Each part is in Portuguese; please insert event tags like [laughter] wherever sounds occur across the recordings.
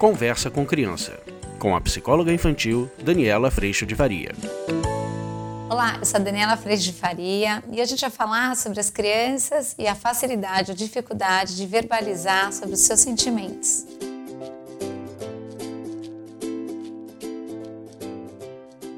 Conversa com Criança, com a psicóloga infantil Daniela Freixo de Faria. Olá, eu sou a Daniela Freixo de Faria e a gente vai falar sobre as crianças e a facilidade ou dificuldade de verbalizar sobre os seus sentimentos.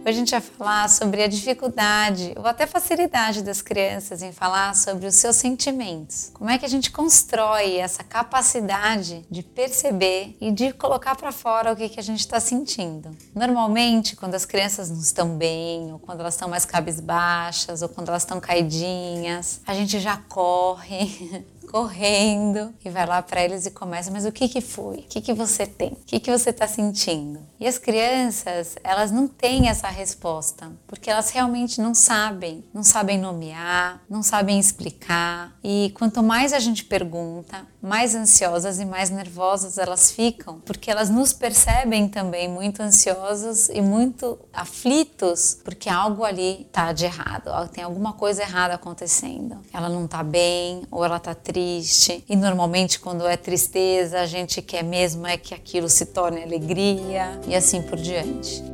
Hoje a gente vai falar sobre a dificuldade ou até facilidade das crianças em falar sobre os seus sentimentos. Como é que a gente constrói essa capacidade de perceber e de colocar para fora o que, que a gente está sentindo. Normalmente, quando as crianças não estão bem, ou quando elas estão mais cabisbaixas, ou quando elas estão caidinhas, a gente já corre [laughs] correndo e vai lá para eles e começa, mas o que que foi? O que que você tem? O que que você está sentindo? E as crianças, elas não têm essa resposta, porque elas realmente não sabem, não sabem nomear, não sabem explicar. E quanto mais a gente pergunta, mais ansiosas e mais nervosas elas ficam, porque elas nos percebem também muito ansiosos e muito aflitos, porque algo ali está de errado, tem alguma coisa errada acontecendo. Ela não está bem ou ela está triste triste. E normalmente, quando é tristeza, a gente quer mesmo é que aquilo se torne alegria e assim por diante.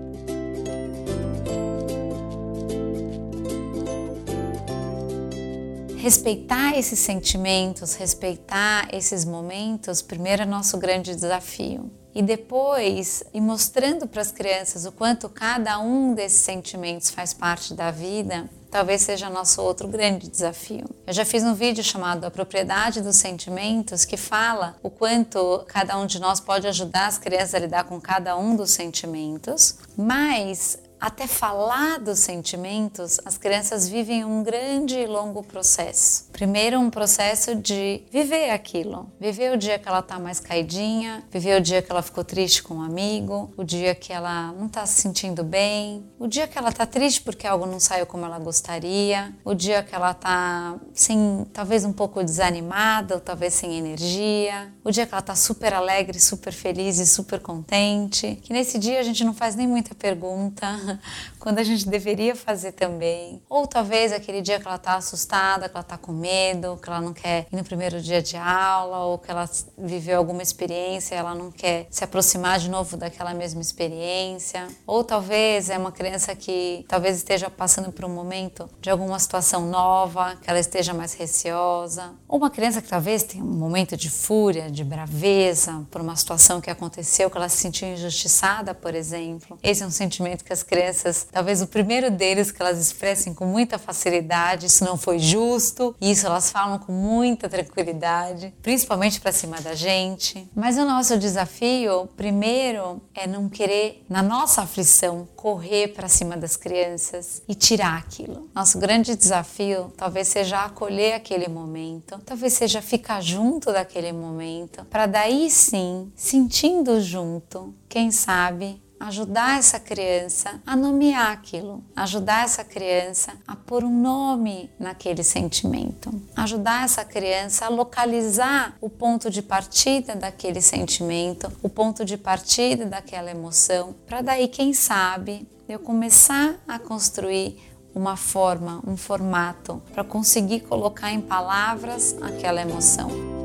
Respeitar esses sentimentos, respeitar esses momentos, primeiro é nosso grande desafio e depois ir mostrando para as crianças o quanto cada um desses sentimentos faz parte da vida, talvez seja nosso outro grande desafio. Eu já fiz um vídeo chamado A Propriedade dos Sentimentos que fala o quanto cada um de nós pode ajudar as crianças a lidar com cada um dos sentimentos, mas até falar dos sentimentos, as crianças vivem um grande e longo processo. Primeiro, um processo de viver aquilo, viver o dia que ela está mais caidinha, viver o dia que ela ficou triste com um amigo, o dia que ela não está se sentindo bem, o dia que ela está triste porque algo não saiu como ela gostaria, o dia que ela está sem, talvez um pouco desanimada, ou talvez sem energia, o dia que ela está super alegre, super feliz e super contente. Que nesse dia a gente não faz nem muita pergunta [laughs] quando a gente deveria fazer também. Ou talvez aquele dia que ela está assustada, que ela está com medo, que ela não quer ir no primeiro dia de aula, ou que ela viveu alguma experiência ela não quer se aproximar de novo daquela mesma experiência. Ou talvez é uma criança que talvez esteja passando por um momento de alguma situação nova, que ela esteja mais receosa. Ou uma criança que talvez tenha um momento de fúria, de braveza por uma situação que aconteceu, que ela se sentiu injustiçada, por exemplo. Esse é um sentimento que as crianças crianças, talvez o primeiro deles que elas expressem com muita facilidade, isso não foi justo, isso elas falam com muita tranquilidade, principalmente para cima da gente. Mas o nosso desafio, primeiro, é não querer, na nossa aflição, correr para cima das crianças e tirar aquilo. Nosso grande desafio talvez seja acolher aquele momento, talvez seja ficar junto daquele momento, para daí sim, sentindo junto, quem sabe ajudar essa criança a nomear aquilo, ajudar essa criança a pôr um nome naquele sentimento, ajudar essa criança a localizar o ponto de partida daquele sentimento, o ponto de partida daquela emoção, para daí, quem sabe, eu começar a construir uma forma, um formato para conseguir colocar em palavras aquela emoção.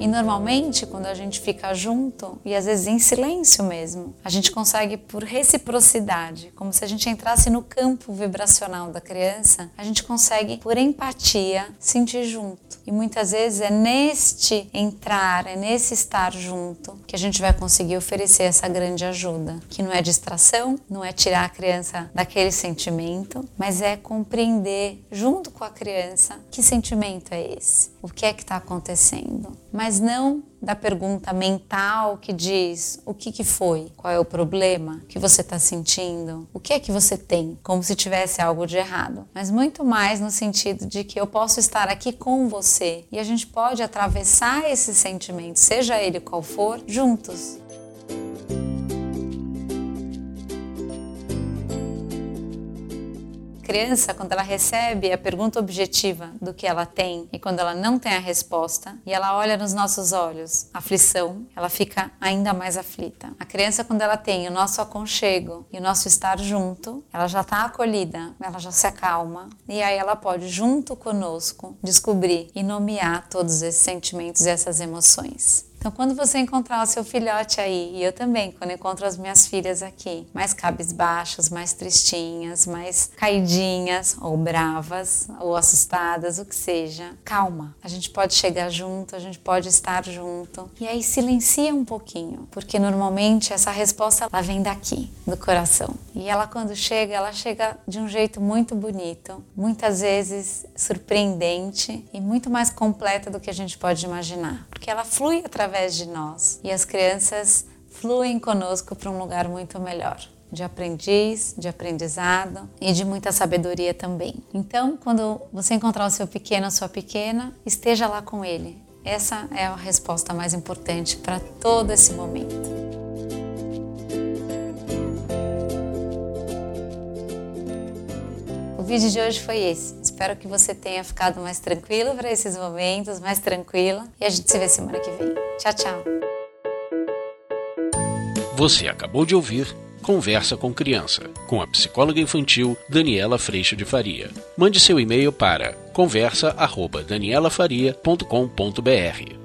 E normalmente, quando a gente fica junto, e às vezes em silêncio mesmo, a gente consegue, por reciprocidade, como se a gente entrasse no campo vibracional da criança, a gente consegue, por empatia, sentir junto. E muitas vezes é neste entrar, é nesse estar junto, que a gente vai conseguir oferecer essa grande ajuda, que não é distração, não é tirar a criança daquele sentimento, mas é compreender junto com a criança que sentimento é esse, o que é que está acontecendo. Mas mas não da pergunta mental que diz o que, que foi, qual é o problema que você está sentindo, o que é que você tem, como se tivesse algo de errado, mas muito mais no sentido de que eu posso estar aqui com você e a gente pode atravessar esse sentimento, seja ele qual for, juntos. Criança, quando ela recebe a pergunta objetiva do que ela tem e quando ela não tem a resposta e ela olha nos nossos olhos aflição, ela fica ainda mais aflita. A criança, quando ela tem o nosso aconchego e o nosso estar junto, ela já está acolhida, ela já se acalma e aí ela pode, junto conosco, descobrir e nomear todos esses sentimentos e essas emoções. Então, quando você encontrar o seu filhote aí, e eu também, quando encontro as minhas filhas aqui, mais cabisbaixas, mais tristinhas, mais caidinhas, ou bravas, ou assustadas, o que seja, calma. A gente pode chegar junto, a gente pode estar junto. E aí silencia um pouquinho, porque normalmente essa resposta ela vem daqui, do coração. E ela, quando chega, ela chega de um jeito muito bonito, muitas vezes surpreendente e muito mais completa do que a gente pode imaginar, porque ela flui através através de nós e as crianças fluem conosco para um lugar muito melhor de aprendiz, de aprendizado e de muita sabedoria também. Então, quando você encontrar o seu pequeno, a sua pequena, esteja lá com ele. Essa é a resposta mais importante para todo esse momento. O vídeo de hoje foi esse. Espero que você tenha ficado mais tranquilo para esses momentos, mais tranquila. E a gente se vê semana que vem. Tchau, tchau. Você acabou de ouvir Conversa com Criança, com a psicóloga infantil Daniela Freixo de Faria. Mande seu e-mail para conversa@danielafaria.com.br.